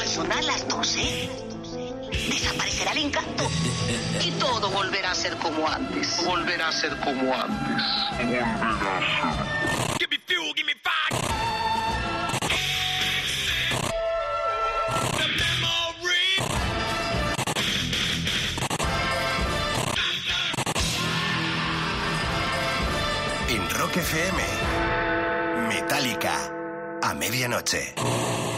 Al sonar las 12, desaparecerá el encanto y todo volverá a ser como antes. Volverá a ser como antes. Volverá a ser. Give me fuel, give me fire. En Rock FM, Metallica, a medianoche.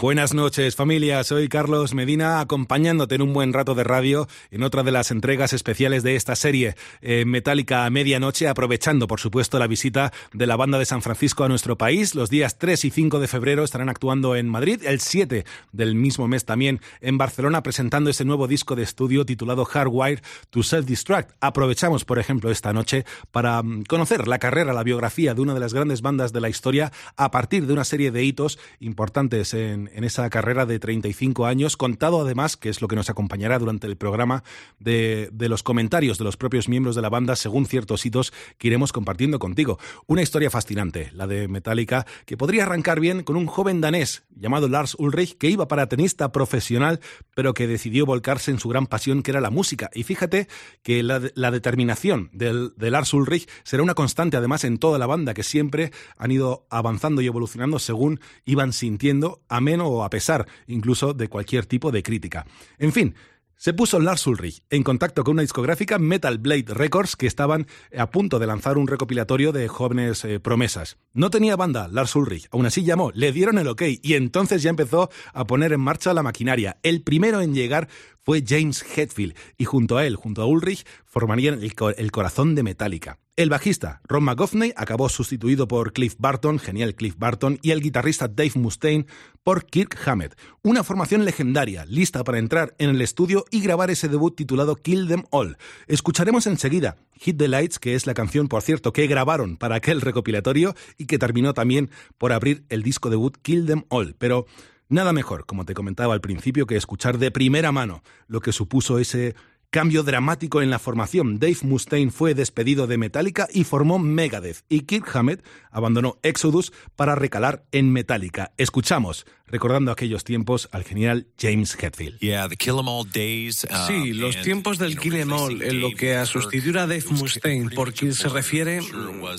Buenas noches familia, soy Carlos Medina acompañándote en un buen rato de radio en otra de las entregas especiales de esta serie eh, Metallica a medianoche, aprovechando por supuesto la visita de la banda de San Francisco a nuestro país. Los días 3 y 5 de febrero estarán actuando en Madrid, el 7 del mismo mes también en Barcelona presentando ese nuevo disco de estudio titulado Hardwired to Self-Destruct. Aprovechamos por ejemplo esta noche para mm, conocer la carrera, la biografía de una de las grandes bandas de la historia a partir de una serie de hitos importantes en, en esa carrera de 35 años, contado además, que es lo que nos acompañará durante el programa, de, de, los comentarios de los propios miembros de la banda según ciertos hitos que iremos compartiendo contigo. Una historia fascinante, la de Metallica, que podría arrancar bien con un joven danés llamado Lars Ulrich, que iba para tenista profesional, pero que decidió volcarse en su gran pasión, que era la música. Y fíjate que la, determinación del, de Lars Ulrich será una constante además en toda la banda, que siempre han ido avanzando y evolucionando según iban sintiendo, o a pesar incluso de cualquier tipo de crítica. En fin, se puso Lars Ulrich en contacto con una discográfica Metal Blade Records que estaban a punto de lanzar un recopilatorio de jóvenes eh, promesas. No tenía banda Lars Ulrich, aún así llamó, le dieron el ok y entonces ya empezó a poner en marcha la maquinaria. El primero en llegar fue James Hetfield y junto a él, junto a Ulrich, formarían el, co el corazón de Metallica. El bajista Ron McGovney acabó sustituido por Cliff Barton, genial Cliff Barton, y el guitarrista Dave Mustaine por Kirk Hammett. Una formación legendaria, lista para entrar en el estudio y grabar ese debut titulado Kill Them All. Escucharemos enseguida Hit the Lights, que es la canción, por cierto, que grabaron para aquel recopilatorio y que terminó también por abrir el disco debut Kill Them All. Pero Nada mejor, como te comentaba al principio, que escuchar de primera mano lo que supuso ese cambio dramático en la formación. Dave Mustaine fue despedido de Metallica y formó Megadeth, y Kirk Hammett abandonó Exodus para recalar en Metallica. Escuchamos, recordando aquellos tiempos, al genial James Hetfield. Yeah, the kill 'em all days, uh, sí, los tiempos del Kill 'em all, en lo que a sustituir a Dave Mustaine, por quien se refiere,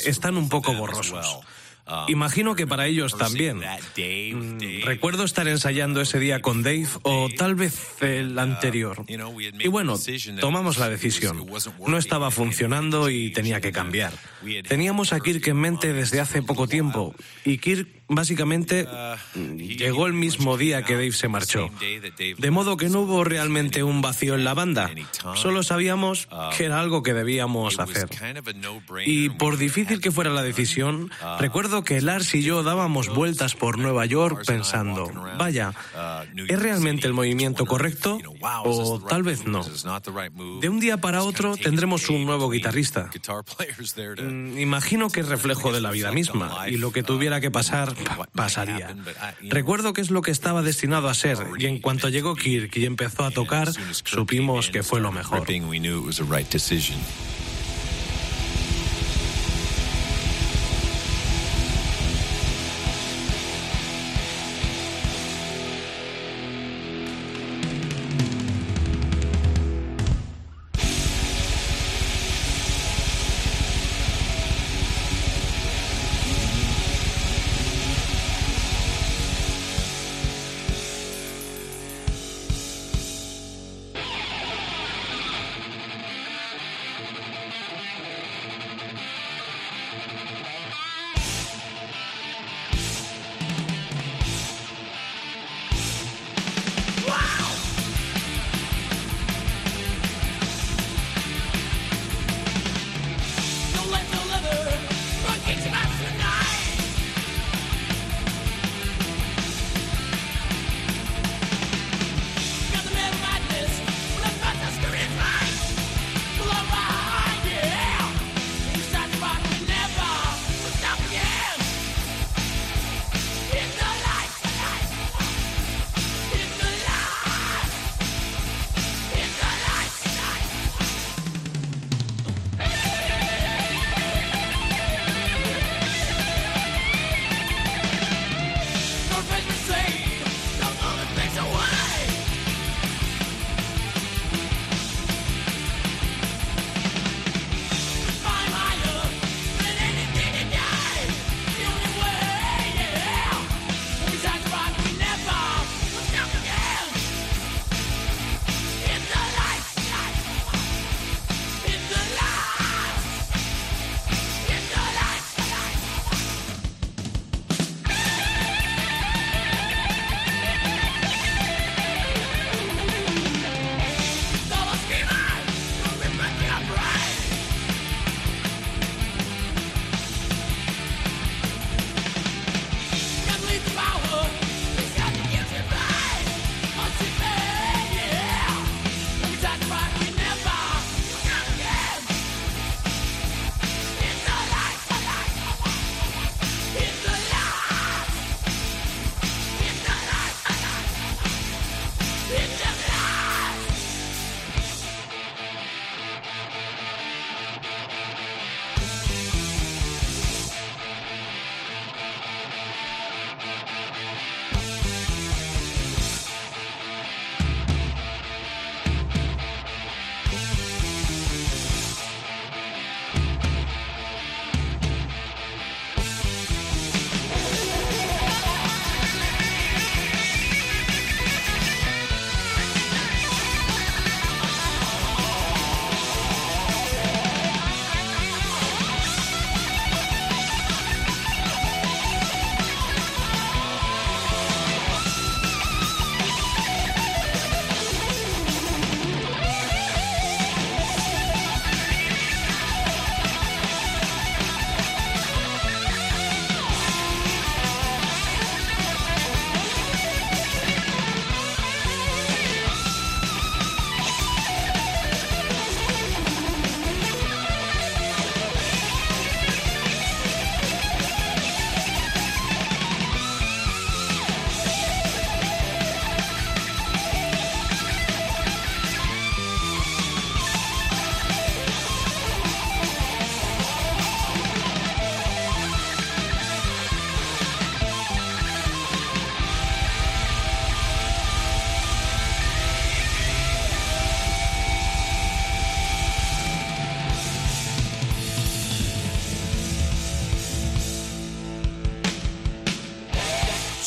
están un poco borrosos. Imagino que para ellos también. Mm, recuerdo estar ensayando ese día con Dave o tal vez el anterior. Y bueno, tomamos la decisión. No estaba funcionando y tenía que cambiar. Teníamos a Kirk en mente desde hace poco tiempo y Kirk básicamente llegó el mismo día que Dave se marchó. De modo que no hubo realmente un vacío en la banda. Solo sabíamos que era algo que debíamos hacer. Y por difícil que fuera la decisión, recuerdo que Lars y yo dábamos vueltas por Nueva York pensando, vaya, ¿es realmente el movimiento correcto? O tal vez no. De un día para otro tendremos un nuevo guitarrista. Imagino que es reflejo de la vida misma y lo que tuviera que pasar pasaría. Recuerdo que es lo que estaba destinado a ser y en cuanto llegó Kirk y empezó a tocar, supimos que fue lo mejor.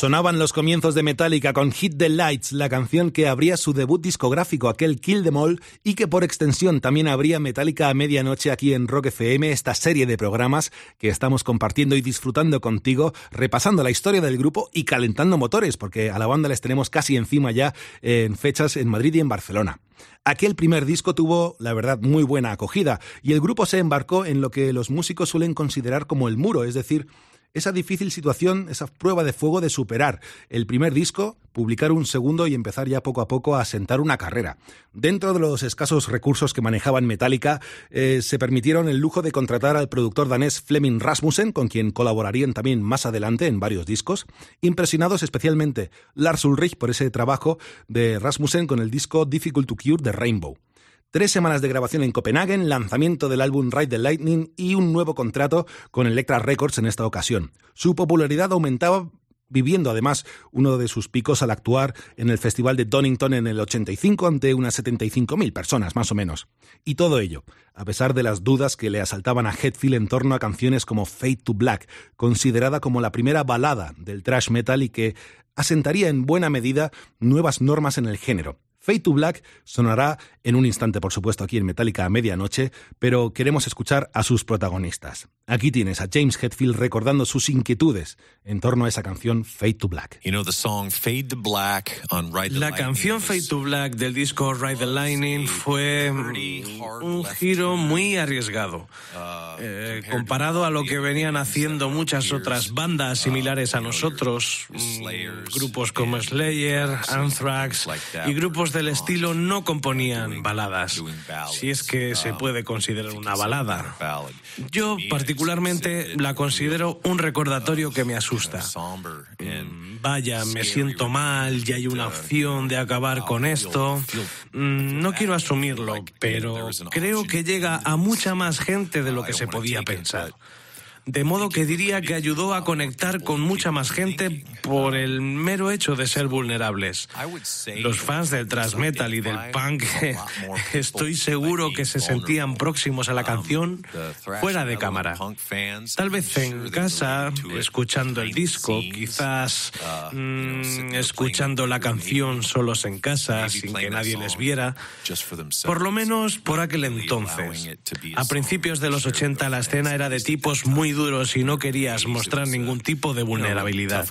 Sonaban los comienzos de Metallica con Hit the Lights, la canción que abría su debut discográfico, aquel Kill Them All, y que por extensión también abría Metallica a medianoche aquí en Rock FM, esta serie de programas que estamos compartiendo y disfrutando contigo, repasando la historia del grupo y calentando motores, porque a la banda les tenemos casi encima ya en fechas en Madrid y en Barcelona. Aquel primer disco tuvo, la verdad, muy buena acogida, y el grupo se embarcó en lo que los músicos suelen considerar como el muro, es decir, esa difícil situación, esa prueba de fuego de superar el primer disco, publicar un segundo y empezar ya poco a poco a sentar una carrera. Dentro de los escasos recursos que manejaban Metallica, eh, se permitieron el lujo de contratar al productor danés Fleming Rasmussen, con quien colaborarían también más adelante en varios discos, impresionados especialmente Lars Ulrich por ese trabajo de Rasmussen con el disco Difficult to Cure de Rainbow. Tres semanas de grabación en Copenhague, lanzamiento del álbum Ride the Lightning y un nuevo contrato con Electra Records en esta ocasión. Su popularidad aumentaba viviendo además uno de sus picos al actuar en el Festival de Donington en el 85 ante unas 75.000 personas más o menos. Y todo ello, a pesar de las dudas que le asaltaban a Hetfield en torno a canciones como Fade to Black, considerada como la primera balada del thrash metal y que asentaría en buena medida nuevas normas en el género. Fade to Black sonará en un instante, por supuesto, aquí en Metallica a medianoche, pero queremos escuchar a sus protagonistas. Aquí tienes a James Hetfield recordando sus inquietudes en torno a esa canción Fade to Black. La canción Fade to Black del disco Ride the Lightning fue un giro muy arriesgado. Uh, eh, comparado a lo que venían haciendo muchas otras bandas similares a uh, nosotros, mm, grupos como Slayer, Anthrax y grupos del estilo no componían baladas, si es que se puede considerar una balada. Yo particularmente la considero un recordatorio que me asusta. Mm, vaya, me siento mal y hay una opción de acabar con esto. Mm, no quiero asumirlo, pero creo que llega a mucha más gente de lo que se podía pensar de modo que diría que ayudó a conectar con mucha más gente por el mero hecho de ser vulnerables. Los fans del thrash metal y del punk estoy seguro que se sentían próximos a la canción fuera de cámara. Tal vez en casa, escuchando el disco, quizás mm, escuchando la canción solos en casa, sin que nadie les viera, por lo menos por aquel entonces. A principios de los 80 la escena era de tipos muy duros y no querías mostrar ningún tipo de vulnerabilidad.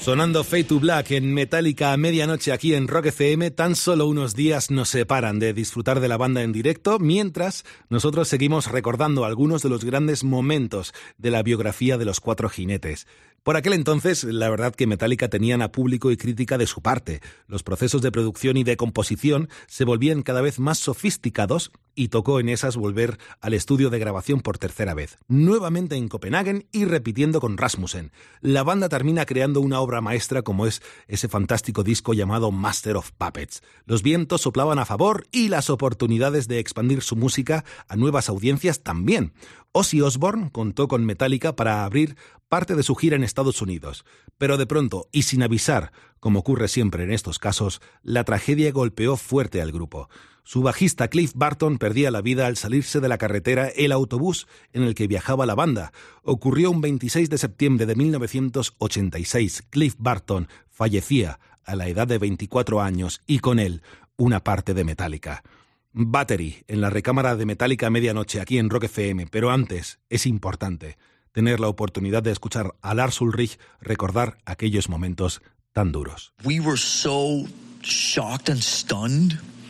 Sonando Fade to Black en Metallica a medianoche aquí en Rock FM, tan solo unos días nos separan de disfrutar de la banda en directo, mientras nosotros seguimos recordando algunos de los grandes momentos de la biografía de los cuatro jinetes. Por aquel entonces, la verdad que Metallica tenían a público y crítica de su parte. Los procesos de producción y de composición se volvían cada vez más sofisticados y tocó en esas volver al estudio de grabación por tercera vez, nuevamente en Copenhague y repitiendo con Rasmussen. La banda termina creando una obra maestra como es ese fantástico disco llamado Master of Puppets. Los vientos soplaban a favor y las oportunidades de expandir su música a nuevas audiencias también. Ozzy Osbourne contó con Metallica para abrir parte de su gira en Estados Unidos, pero de pronto, y sin avisar, como ocurre siempre en estos casos, la tragedia golpeó fuerte al grupo. Su bajista Cliff Barton perdía la vida al salirse de la carretera el autobús en el que viajaba la banda. Ocurrió un 26 de septiembre de 1986. Cliff Barton fallecía a la edad de 24 años y con él una parte de Metallica. Battery en la recámara de Metallica medianoche aquí en Rock FM, pero antes es importante tener la oportunidad de escuchar a Lars Ulrich recordar aquellos momentos tan duros.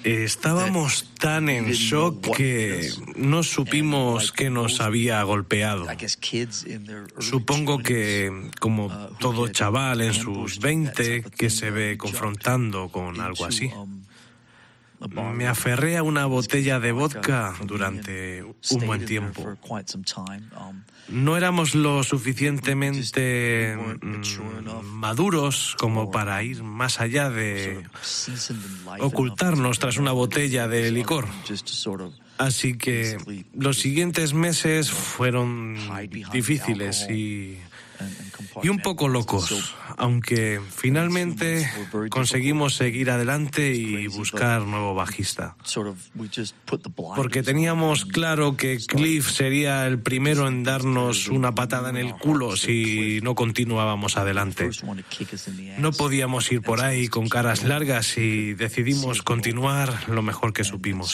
Estábamos tan en shock que no supimos qué nos había golpeado. Supongo que, como uh, todo chaval en sus 20 que se ve confrontando con algo así. Me aferré a una botella de vodka durante un buen tiempo. No éramos lo suficientemente mm, maduros como para ir más allá de ocultarnos tras una botella de licor. Así que los siguientes meses fueron difíciles y y un poco locos, aunque finalmente conseguimos seguir adelante y buscar nuevo bajista. Porque teníamos claro que Cliff sería el primero en darnos una patada en el culo si no continuábamos adelante. No podíamos ir por ahí con caras largas y decidimos continuar lo mejor que supimos.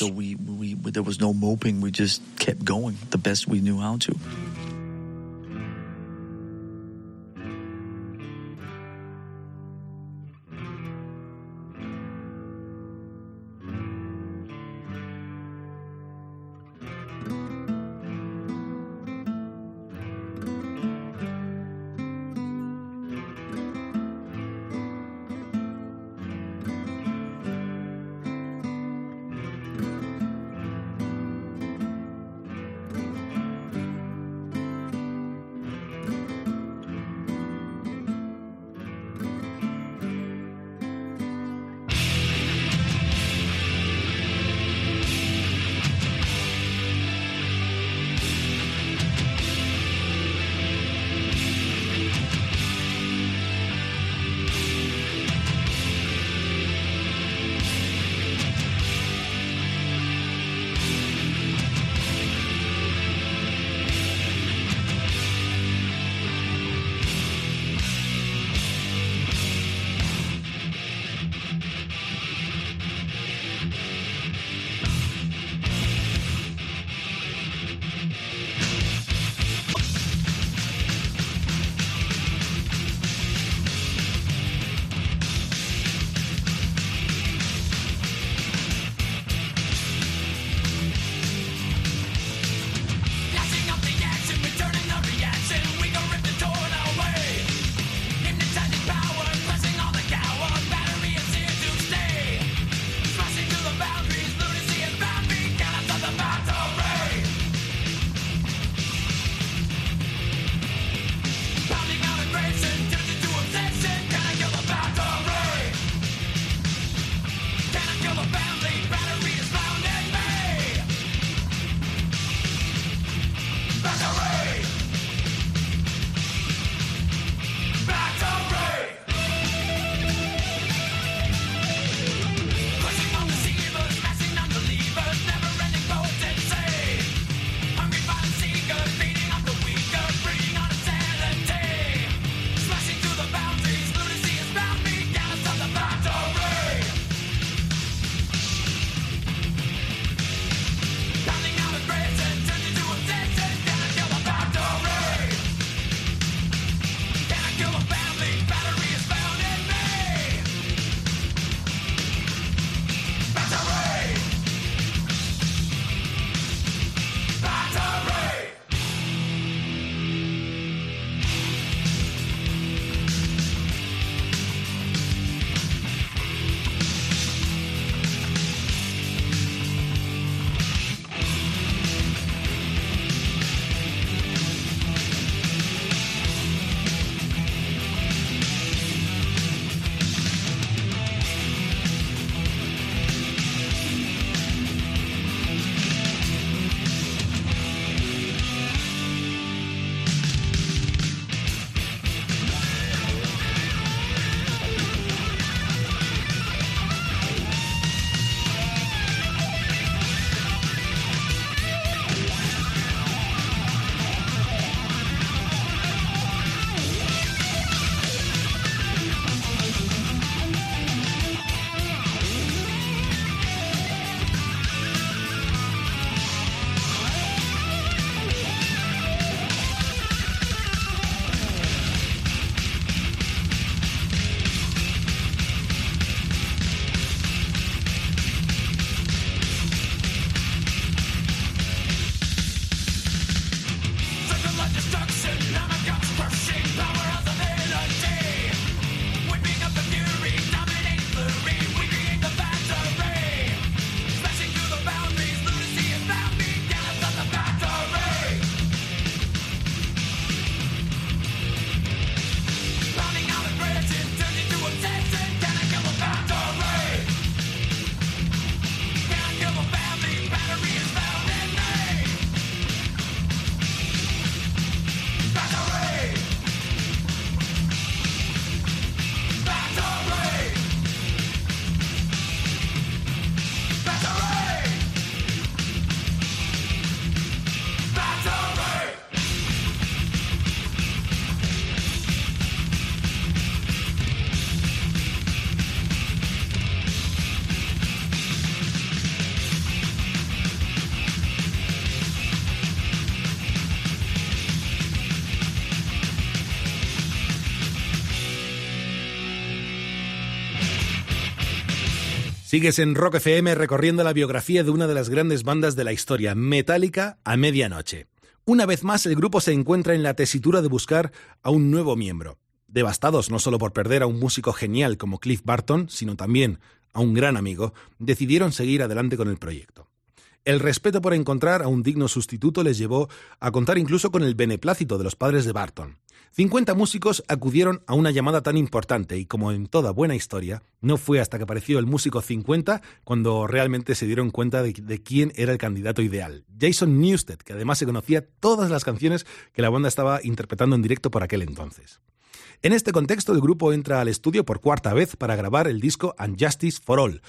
Sigues en Rock FM recorriendo la biografía de una de las grandes bandas de la historia, Metallica a medianoche. Una vez más, el grupo se encuentra en la tesitura de buscar a un nuevo miembro. Devastados no solo por perder a un músico genial como Cliff Barton, sino también a un gran amigo, decidieron seguir adelante con el proyecto. El respeto por encontrar a un digno sustituto les llevó a contar incluso con el beneplácito de los padres de Barton. 50 músicos acudieron a una llamada tan importante y como en toda buena historia, no fue hasta que apareció el músico 50 cuando realmente se dieron cuenta de, quién era el candidato ideal. Jason Newsted, que además se conocía todas las canciones que la banda estaba interpretando en directo por aquel entonces. En este contexto, el grupo entra al estudio por cuarta vez para grabar el disco Unjustice for All,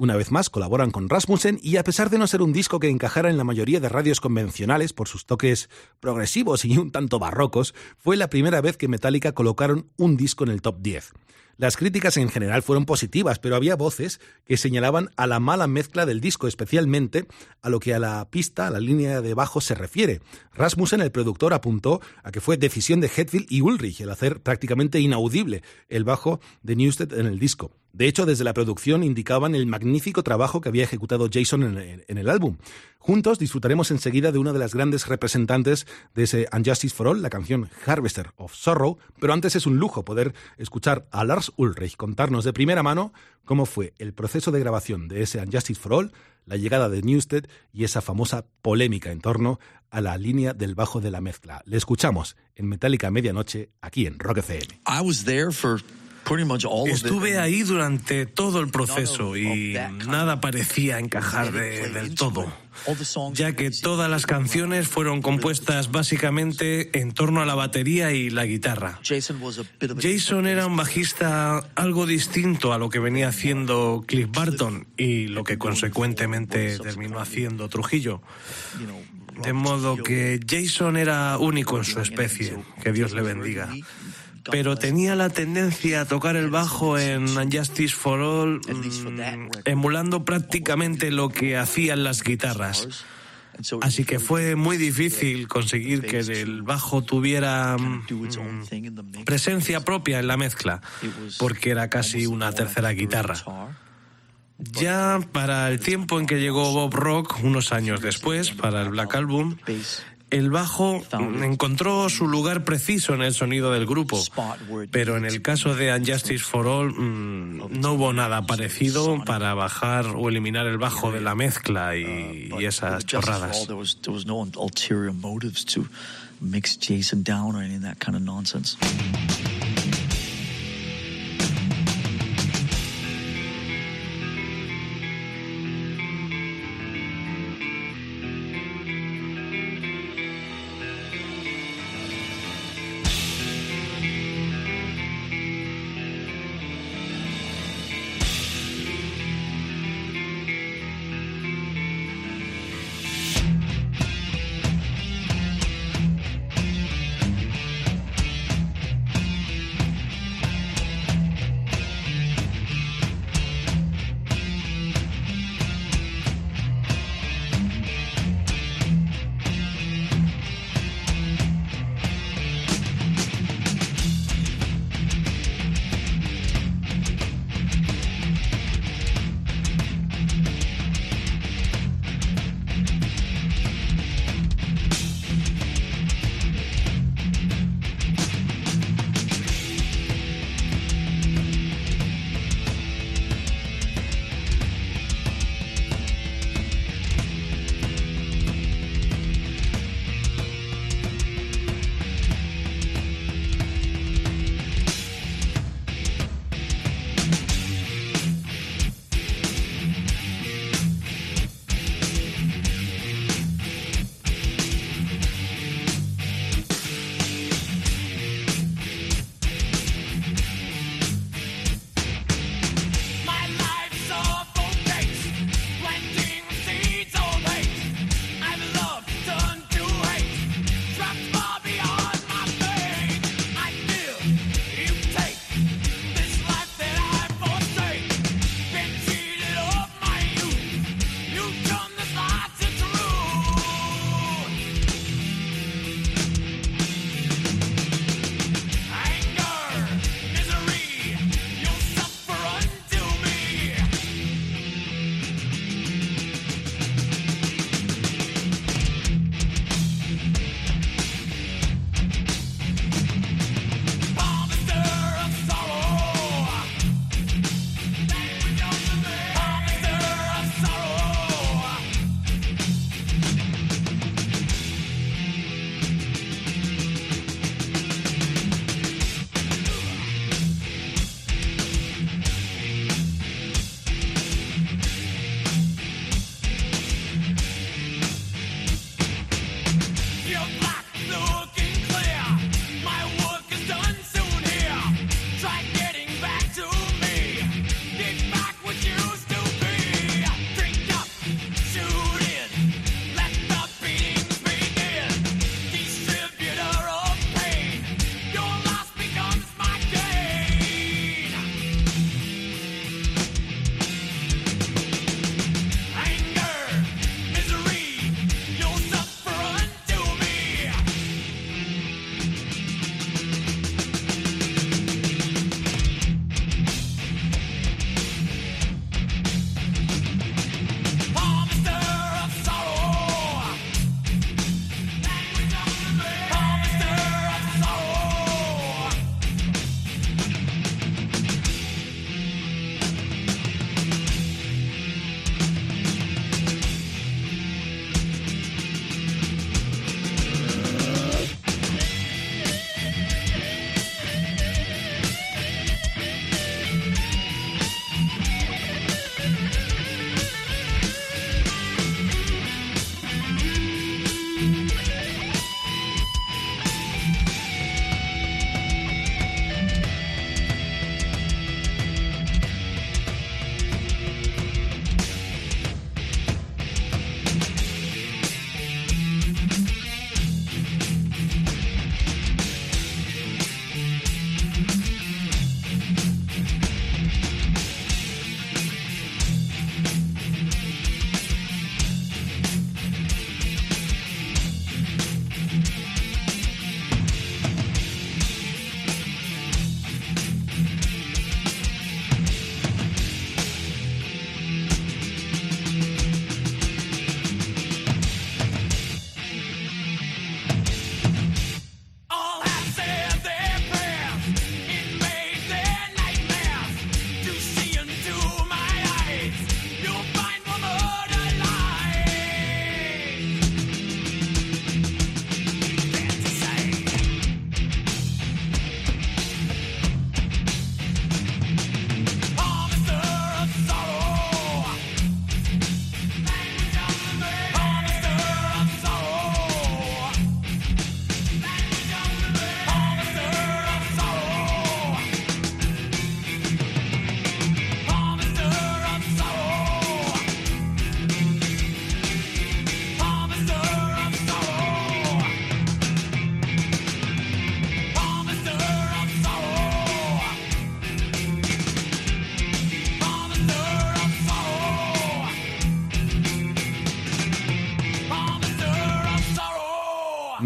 una vez más colaboran con Rasmussen y a pesar de no ser un disco que encajara en la mayoría de radios convencionales por sus toques progresivos y un tanto barrocos, fue la primera vez que Metallica colocaron un disco en el top 10. Las críticas en general fueron positivas, pero había voces que señalaban a la mala mezcla del disco, especialmente a lo que a la pista, a la línea de bajo se refiere. Rasmussen, el productor, apuntó a que fue decisión de Hetfield y Ulrich el hacer prácticamente inaudible el bajo de Newsted en el disco. De hecho, desde la producción indicaban el magnífico trabajo que había ejecutado Jason en el, álbum. Juntos disfrutaremos enseguida de una de las grandes representantes de ese Unjustice for All, la canción Harvester of Sorrow, pero antes es un lujo poder escuchar a Lars Ulrich contarnos de primera mano cómo fue el proceso de grabación de ese Unjustice for All, la llegada de Newsted y esa famosa polémica en torno a la línea del bajo de la mezcla. Le escuchamos en Metallica Medianoche aquí en Rock FM. Estuve ahí durante todo el proceso y nada parecía encajar de, del todo, ya que todas las canciones fueron compuestas básicamente en torno a la batería y la guitarra. Jason era un bajista algo distinto a lo que venía haciendo Cliff Barton y lo que consecuentemente terminó haciendo Trujillo. De modo que Jason era único en su especie, que Dios le bendiga pero tenía la tendencia a tocar el bajo en Unjustice for All, mm, emulando prácticamente lo que hacían las guitarras. Así que fue muy difícil conseguir que el bajo tuviera mm, presencia propia en la mezcla, porque era casi una tercera guitarra. Ya para el tiempo en que llegó Bob Rock, unos años después, para el Black Album, el bajo encontró su lugar preciso en el sonido del grupo, pero en el caso de Unjustice for All mm, no hubo nada parecido para bajar o eliminar el bajo de la mezcla y, uh, esas chorradas. mix Jason down or any of that kind of nonsense.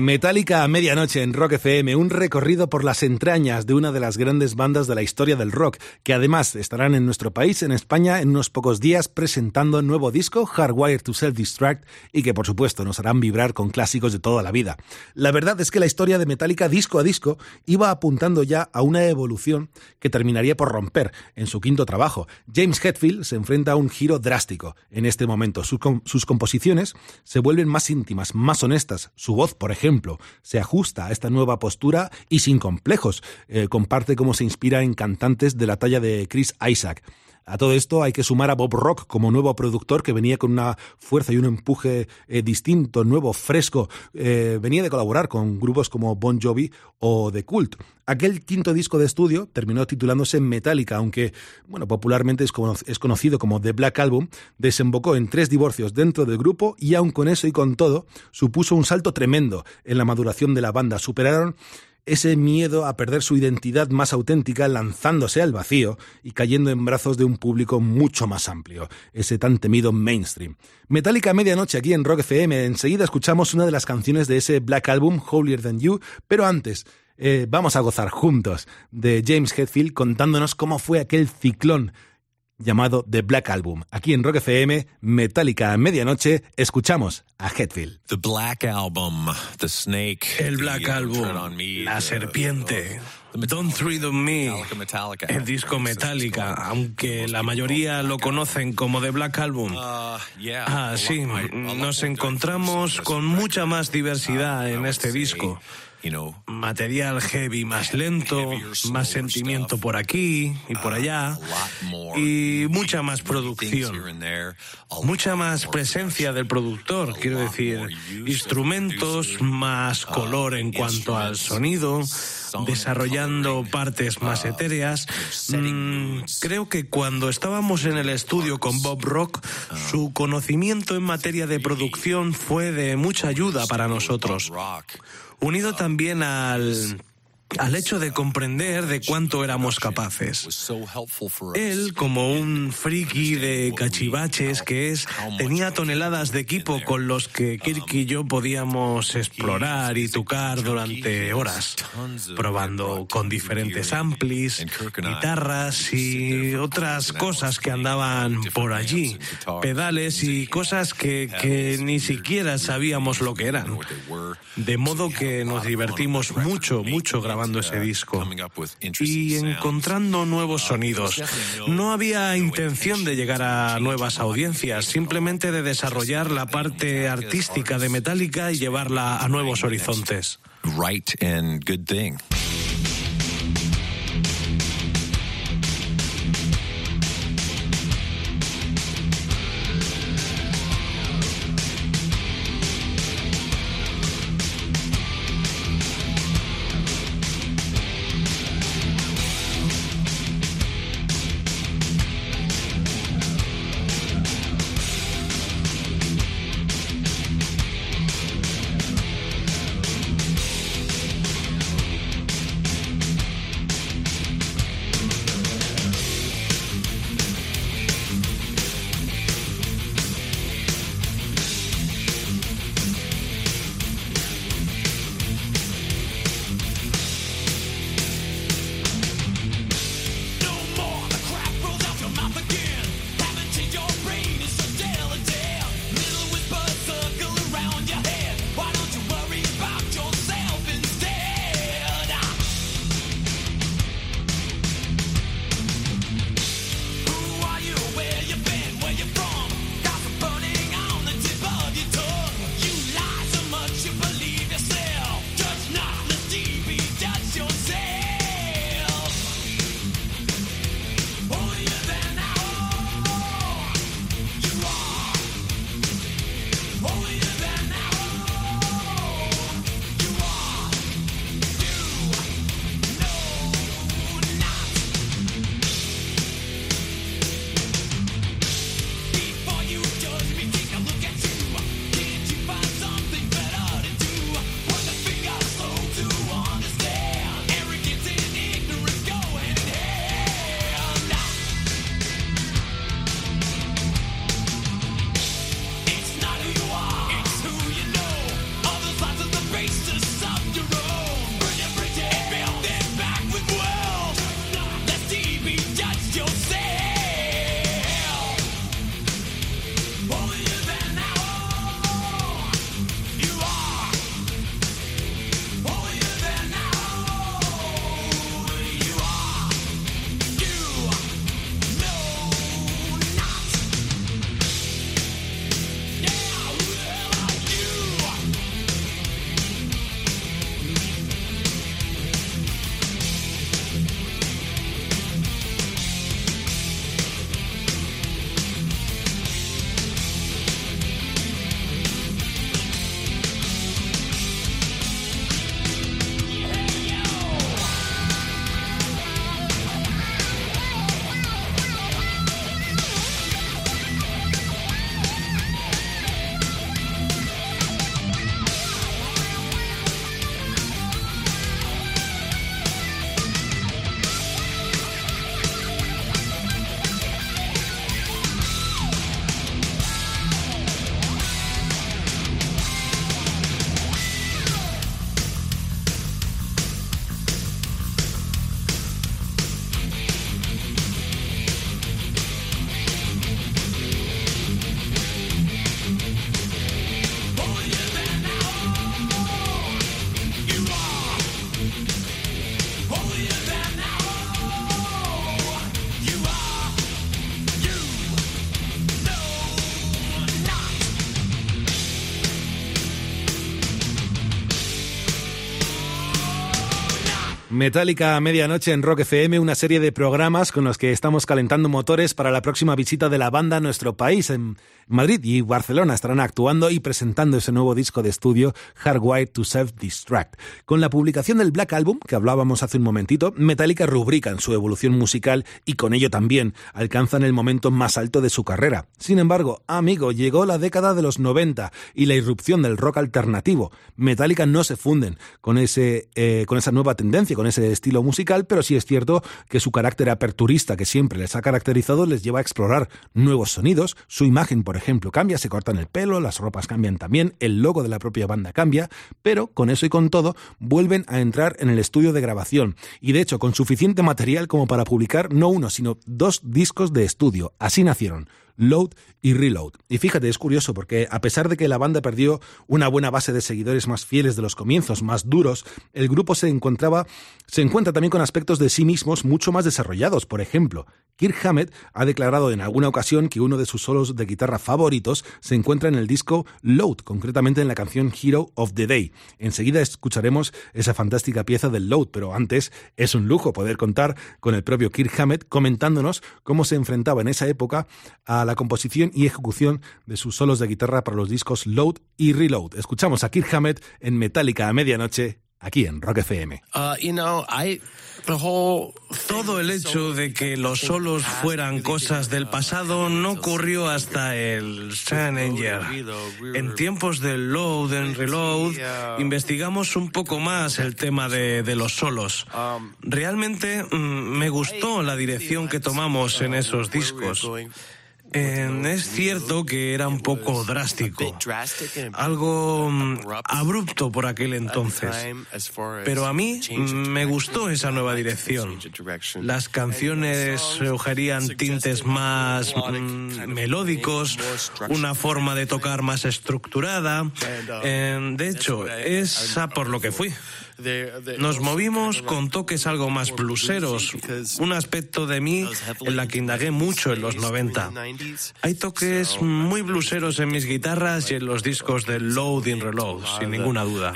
Metallica a medianoche en Rock FM, un recorrido por las entrañas de una de las grandes bandas de la historia del rock, que además estarán en nuestro país, en España, en unos pocos días presentando un nuevo disco, Hardwired to Self-Distract, y que por supuesto nos harán vibrar con clásicos de toda la vida. La verdad es que la historia de Metallica disco a disco iba apuntando ya a una evolución que terminaría por romper en su quinto trabajo. James Hetfield se enfrenta a un giro drástico en este momento. sus composiciones se vuelven más íntimas, más honestas. Su voz, por ejemplo, se ajusta a esta nueva postura y sin complejos. Eh, comparte cómo se inspira en cantantes de la talla de Chris Isaac. A todo esto hay que sumar a Bob Rock como nuevo productor que venía con una fuerza y un empuje eh, distinto, nuevo, fresco. Eh, venía de colaborar con grupos como Bon Jovi o The Cult. Aquel quinto disco de estudio terminó titulándose Metallica, aunque bueno, popularmente es, es conocido como The Black Album, desembocó en tres divorcios dentro del grupo y aun con eso y con todo, supuso un salto tremendo en la maduración de la banda. Superaron ese miedo a perder su identidad más auténtica lanzándose al vacío y cayendo en brazos de un público mucho más amplio, ese tan temido mainstream. Metallica Medianoche aquí en Rock FM, enseguida escuchamos una de las canciones de ese Black Album, Holier Than You, pero antes... Eh, vamos a gozar juntos de James Hetfield contándonos cómo fue aquel ciclón llamado The Black Album. Aquí en Rock FM, Metallica a medianoche, escuchamos a Hetfield. The Black Album, The Snake. El Black Album, La Serpiente. Don't Tread on Me, el disco Metallica, aunque la mayoría lo conocen como The Black Album. Uh, ah, sí, nos encontramos con mucha más diversidad en este disco. Material heavy más lento, más sentimiento por aquí y por allá, y mucha más producción, mucha más presencia del productor, quiero decir, instrumentos, más color en cuanto al sonido, desarrollando partes más etéreas. Mm, creo que cuando estábamos en el estudio con Bob Rock, su conocimiento en materia de producción fue de mucha ayuda para nosotros unido también al al hecho de comprender de cuánto éramos capaces. Él, como un friki de cachivaches que es, tenía toneladas de equipo con los que Kirk y yo podíamos explorar y tocar durante horas, probando con diferentes amplis, guitarras y otras cosas que andaban por allí, pedales y cosas que, ni siquiera sabíamos lo que eran. De modo que nos divertimos mucho, mucho grabando ese disco y encontrando nuevos sonidos. No había intención de llegar a nuevas audiencias, simplemente de desarrollar la parte artística de Metallica y llevarla a nuevos horizontes. Metallica a medianoche en Rock FM, una serie de programas con los que estamos calentando motores para la próxima visita de la banda a nuestro país. En Madrid y Barcelona estarán actuando y presentando ese nuevo disco de estudio, Hardwired to Self-Distract. Con la publicación del Black Album, que hablábamos hace un momentito, Metallica rubrican su evolución musical y con ello también alcanzan el momento más alto de su carrera. Sin embargo, amigo, llegó la década de los 90 y la irrupción del rock alternativo. Metallica no se funden con, ese, eh, con esa nueva tendencia, con estilo musical, pero sí es cierto que su carácter aperturista que siempre les ha caracterizado les lleva a explorar nuevos sonidos, su imagen, por ejemplo, cambia, se cortan el pelo, las ropas cambian también, el logo de la propia banda cambia, pero con eso y con todo vuelven a entrar en el estudio de grabación y de hecho con suficiente material como para publicar no uno, sino dos discos de estudio. Así nacieron. Load y Reload. Y fíjate, es curioso porque a pesar de que la banda perdió una buena base de seguidores más fieles de los comienzos, más duros, el grupo se encontraba se encuentra también con aspectos de sí mismos mucho más desarrollados. Por ejemplo, Kirk Hammett ha declarado en alguna ocasión que uno de sus solos de guitarra favoritos se encuentra en el disco Load, concretamente en la canción Hero of the Day. Enseguida escucharemos esa fantástica pieza del Load, pero antes es un lujo poder contar con el propio Kirk Hammett comentándonos cómo se enfrentaba en esa época a la composición y ejecución de sus solos de guitarra para los discos Load y Reload. Escuchamos a Kirk Hammett en Metallica a medianoche aquí en Rock FM. Uh, Todo el hecho de que los solos fueran cosas del pasado no ocurrió hasta el Angel. En tiempos del Load and Reload investigamos un poco más el tema de, de los solos. Realmente mm, me gustó la dirección que tomamos en esos discos. Eh, es cierto que era un poco drástico, algo mm, abrupto por aquel entonces, pero a mí me gustó esa nueva dirección. Las canciones sugerían tintes más mm, melódicos, una forma de tocar más estructurada. Eh, de hecho, es a por lo que fui. Nos movimos con toques algo más bluseros, un aspecto de mí en la que indagué mucho en los 90. Hay toques muy bluseros en mis guitarras y en los discos de Load and Reload, sin ninguna duda.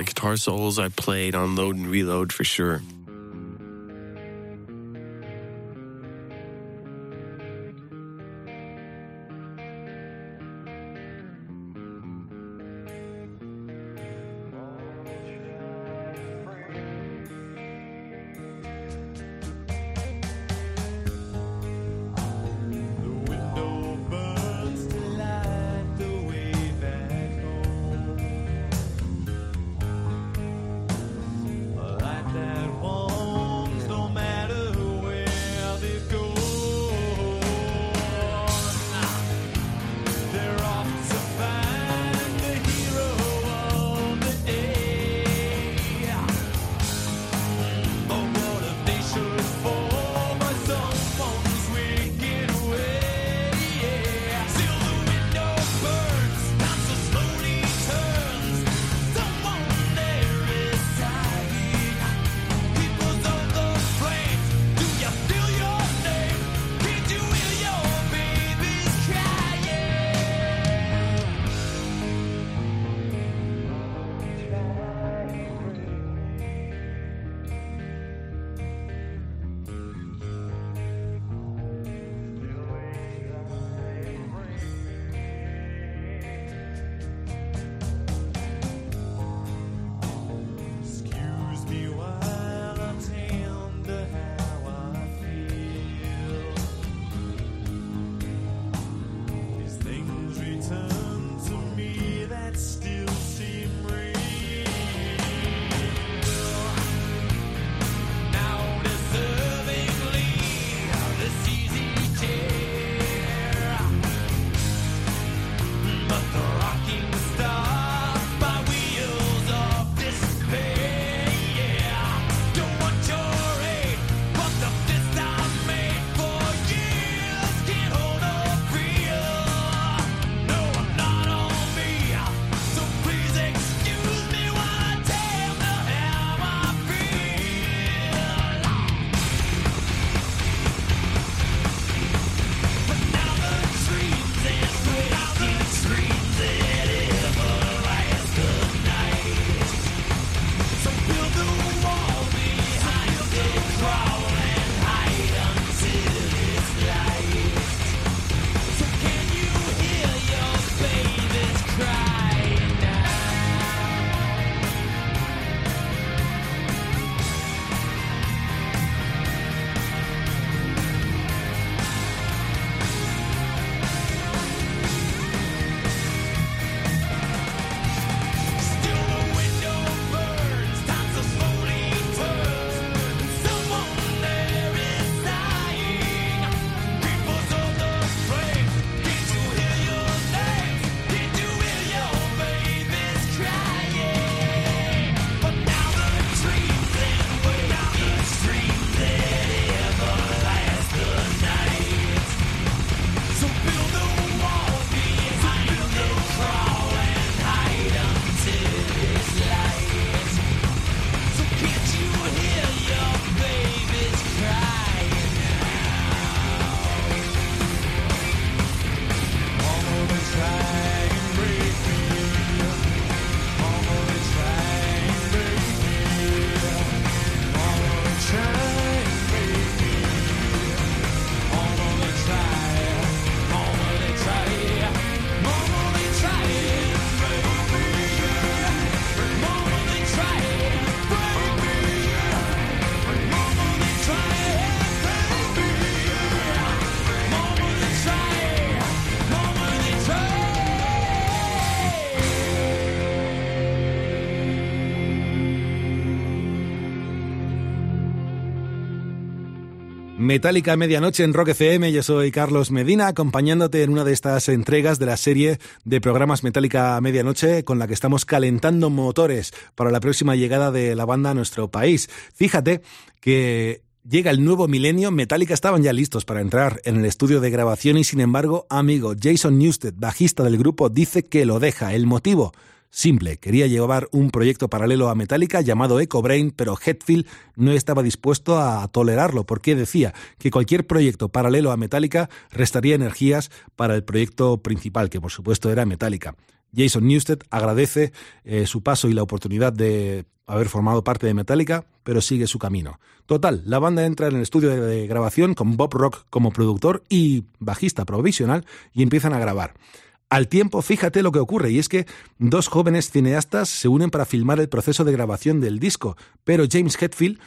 Metálica Medianoche en Rock FM. Yo soy Carlos Medina, acompañándote en una de estas entregas de la serie de programas Metálica Medianoche, con la que estamos calentando motores para la próxima llegada de la banda a nuestro país. Fíjate que Llega el nuevo milenio, Metallica estaban ya listos para entrar en el estudio de grabación y sin embargo, amigo Jason Newsted, bajista del grupo, dice que lo deja. El motivo, simple. Quería llevar un proyecto paralelo a Metallica llamado Echo Brain, pero Hetfield no estaba dispuesto a tolerarlo porque decía que cualquier proyecto paralelo a Metallica restaría energías para el proyecto principal, que por supuesto era Metallica. Jason Newsted agradece eh, su paso y la oportunidad de haber formado parte de Metallica, pero sigue su camino. Total, la banda entra en el estudio de grabación con Bob Rock como productor y bajista provisional y empiezan a grabar. Al tiempo, fíjate lo que ocurre, y es que dos jóvenes cineastas se unen para filmar el proceso de grabación del disco, pero James Hetfield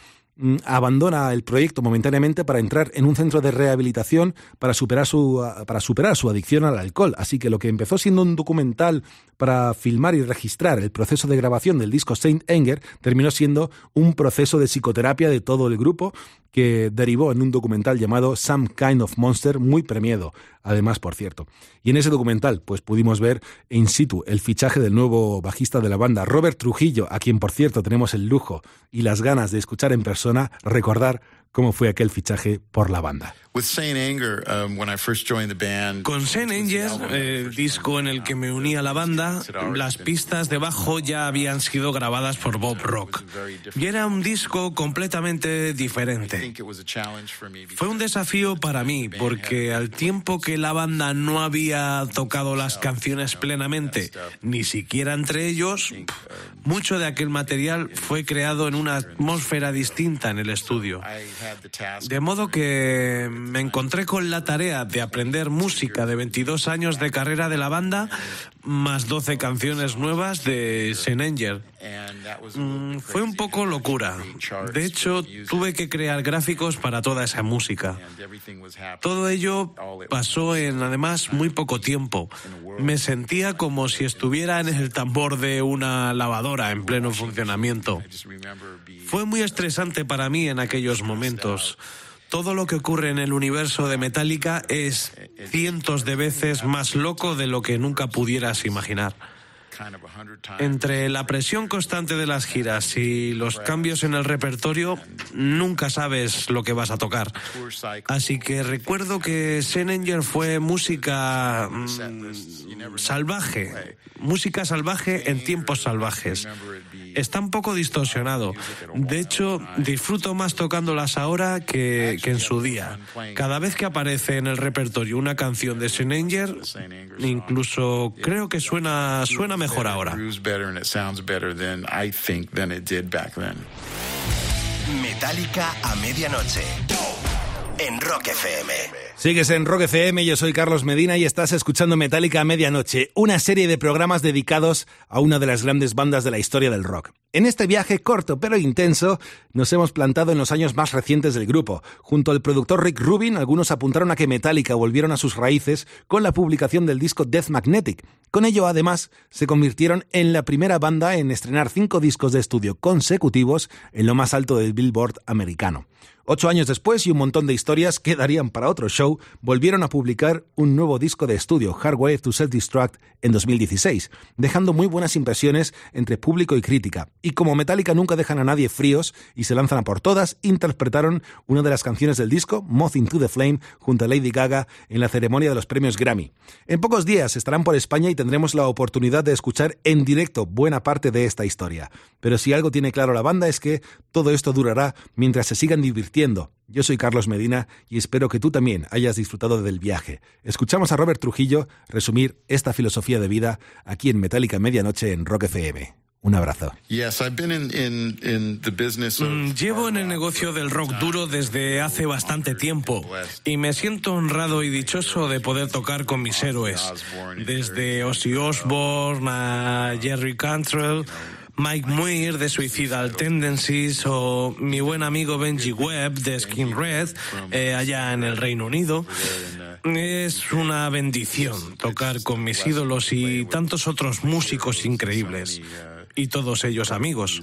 abandona el proyecto momentáneamente para entrar en un centro de rehabilitación para superar su, para superar su adicción al alcohol. Así que lo que empezó siendo un documental para filmar y registrar el proceso de grabación del disco Saint Anger terminó siendo un proceso de psicoterapia de todo el grupo que derivó en un documental llamado Some Kind of Monster, muy premiado, además, por cierto. Y en ese documental, pues pudimos ver in situ el fichaje del nuevo bajista de la banda, Robert Trujillo, a quien, por cierto, tenemos el lujo y las ganas de escuchar en persona, recordar cómo fue aquel fichaje por la banda. Con Saint Anger, el disco en el que me uní a la banda, las pistas de bajo ya habían sido grabadas por Bob Rock. Y era un disco completamente diferente. Fue un desafío para mí, porque al tiempo que la banda no había tocado las canciones plenamente, ni siquiera entre ellos, mucho de aquel material fue creado en una atmósfera distinta en el estudio. De modo que me encontré con la tarea de aprender música de 22 años de carrera de la banda, más 12 canciones nuevas de Senenger. Mm, fue un poco locura. De hecho, tuve que crear gráficos para toda esa música. Todo ello pasó en además muy poco tiempo. Me sentía como si estuviera en el tambor de una lavadora en pleno funcionamiento. Fue muy estresante para mí en aquellos momentos. Todo lo que ocurre en el universo de Metallica es cientos de veces más loco de lo que nunca pudieras imaginar. Entre la presión constante de las giras y los cambios en el repertorio, nunca sabes lo que vas a tocar. Así que recuerdo que Senenger fue música mm, salvaje, música salvaje en tiempos salvajes está un poco distorsionado. De hecho, disfruto más tocándolas ahora que, que en su día. Cada vez que aparece en el repertorio una canción de Senenger, incluso creo que suena, suena mejor ahora. Metallica a medianoche en Rock FM. Sigues en Rock FM, yo soy Carlos Medina y estás escuchando Metallica a Medianoche, una serie de programas dedicados a una de las grandes bandas de la historia del rock. En este viaje corto pero intenso nos hemos plantado en los años más recientes del grupo. Junto al productor Rick Rubin, algunos apuntaron a que Metallica volvieron a sus raíces con la publicación del disco Death Magnetic. Con ello, además, se convirtieron en la primera banda en estrenar cinco discos de estudio consecutivos en lo más alto del Billboard americano. Ocho años después y un montón de historias que darían para otro show, volvieron a publicar un nuevo disco de estudio, Hardware to Self-Destruct, en 2016, dejando muy buenas impresiones entre público y crítica. Y como Metallica nunca dejan a nadie fríos y se lanzan a por todas, interpretaron una de las canciones del disco, Moth into the Flame, junto a Lady Gaga en la ceremonia de los premios Grammy. En pocos días estarán por España y tendremos la oportunidad de escuchar en directo buena parte de esta historia. Pero si algo tiene claro la banda es que todo esto durará mientras se sigan divirtiendo yo soy Carlos Medina y espero que tú también hayas disfrutado del viaje. Escuchamos a Robert Trujillo resumir esta filosofía de vida aquí en Metallica Medianoche en Rock FM. Un abrazo. Mm, llevo en el negocio del rock duro desde hace bastante tiempo y me siento honrado y dichoso de poder tocar con mis héroes, desde Ozzy Osbourne a Jerry Cantrell Mike Muir de Suicidal Tendencies o mi buen amigo Benji Webb de Skin Red eh, allá en el Reino Unido. Es una bendición tocar con mis ídolos y tantos otros músicos increíbles. Y todos ellos amigos.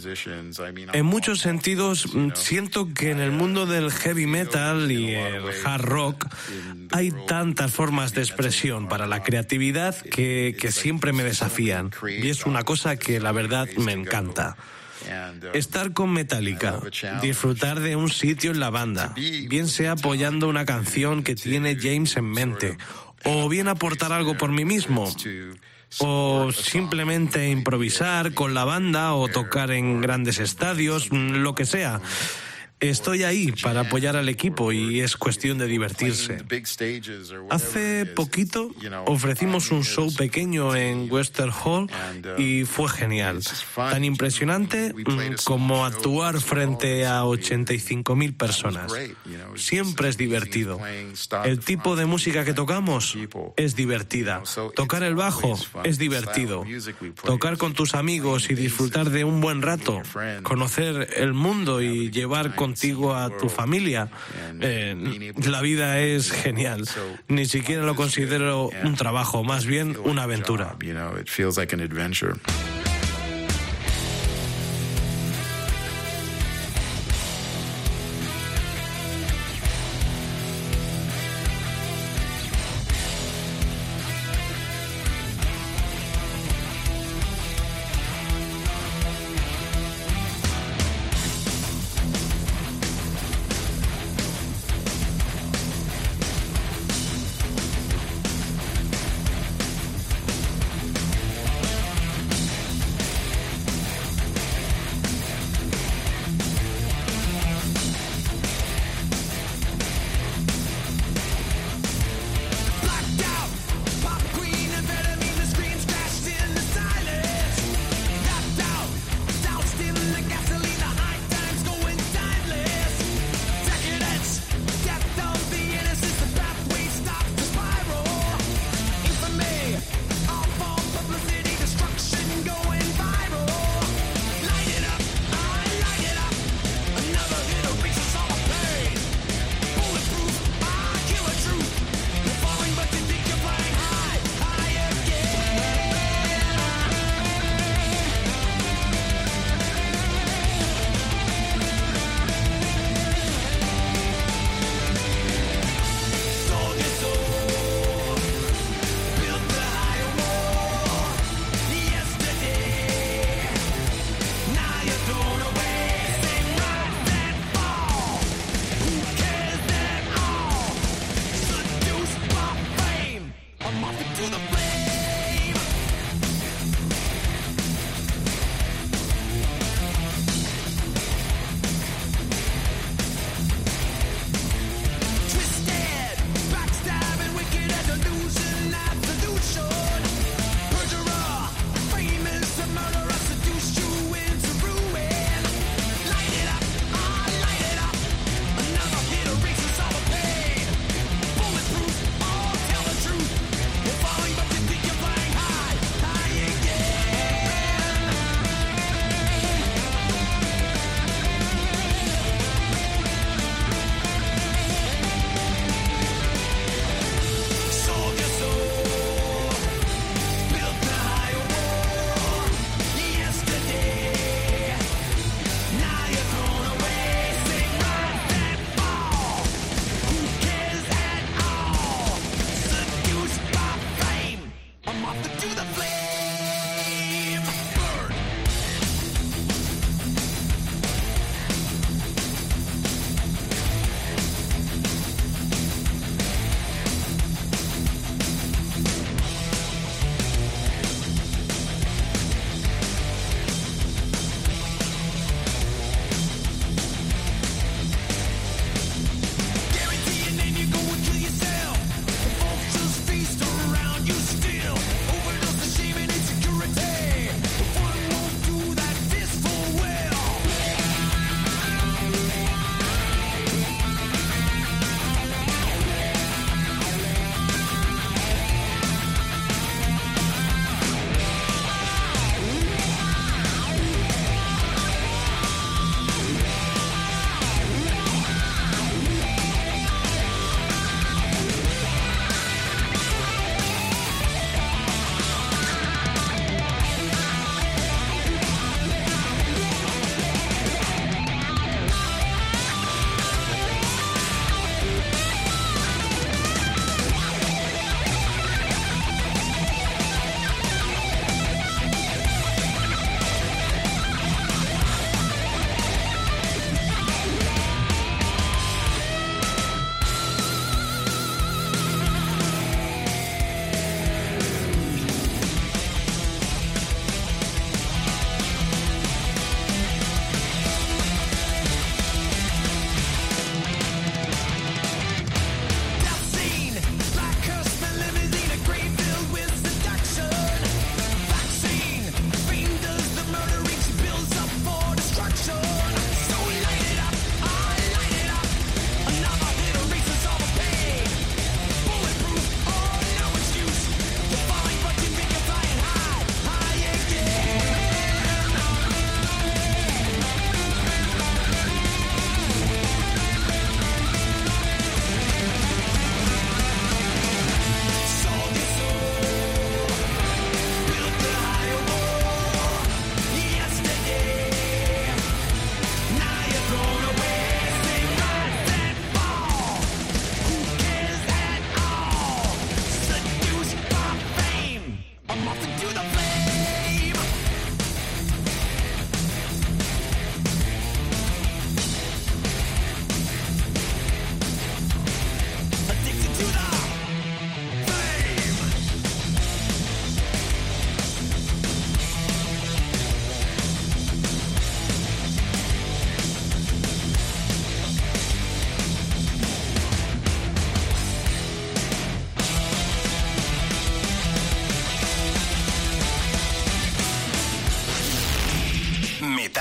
En muchos sentidos, siento que en el mundo del heavy metal y el hard rock hay tantas formas de expresión para la creatividad que, que siempre me desafían. Y es una cosa que la verdad me encanta. Estar con Metallica, disfrutar de un sitio en la banda, bien sea apoyando una canción que tiene James en mente, o bien aportar algo por mí mismo, o simplemente improvisar con la banda o tocar en grandes estadios, lo que sea. Estoy ahí para apoyar al equipo y es cuestión de divertirse. Hace poquito ofrecimos un show pequeño en Western Hall y fue genial. Tan impresionante mm, como actuar frente a 85.000 personas. Siempre es divertido. El tipo de música que tocamos es divertida. Tocar el bajo es divertido. Tocar con tus amigos y disfrutar de un buen rato. Conocer el mundo y llevar con contigo a tu familia. Eh, la vida es genial. Ni siquiera lo considero un trabajo, más bien una aventura.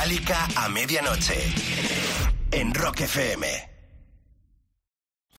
Metálica a medianoche. En Rock FM.